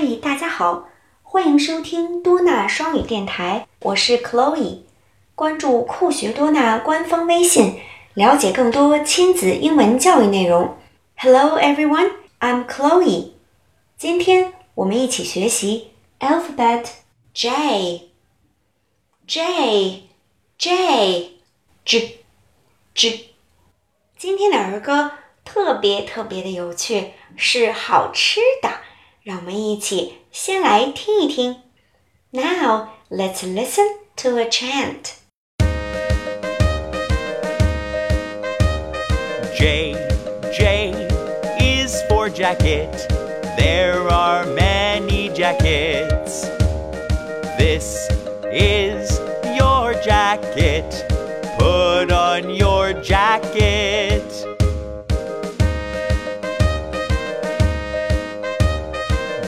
嗨大家好，欢迎收听多纳双语电台，我是 Chloe。关注酷学多纳官方微信，了解更多亲子英文教育内容。Hello everyone, I'm Chloe。今天我们一起学习 alphabet J。J J J J。今天的儿歌特别特别的有趣，是好吃的。让我们一起先来听一听。Now let's listen to a chant. J, J is for jacket. There are many jackets. This is your jacket. Put on your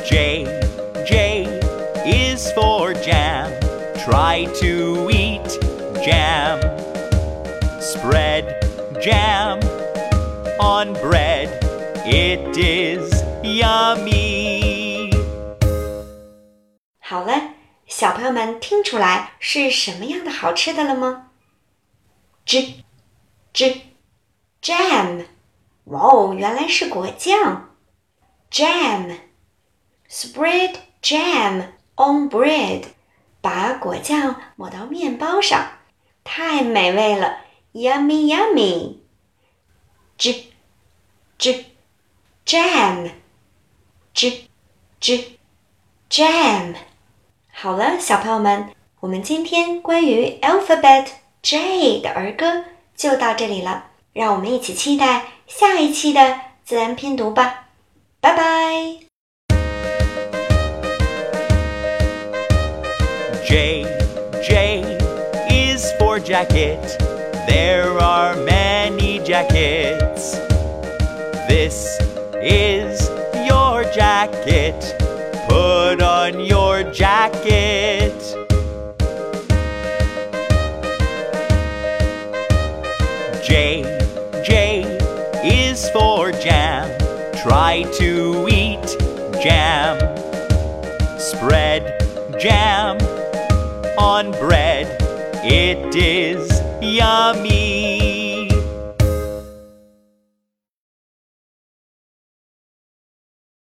J, J is for jam. Try to eat jam. Spread jam on bread. It is yummy. 好了，小朋友们听出来是什么样的好吃的了吗？J J jam，哇哦，原来是果酱。Jam Spread jam on bread，把果酱抹到面包上，太美味了，yummy yummy。J J jam J J jam。好了，小朋友们，我们今天关于 alphabet J 的儿歌就到这里了，让我们一起期待下一期的自然拼读吧，拜拜。J, J is for jacket. There are many jackets. This is your jacket. Put on your jacket. J, J is for jam. Try to eat jam. Spread jam on bread. It is yummy.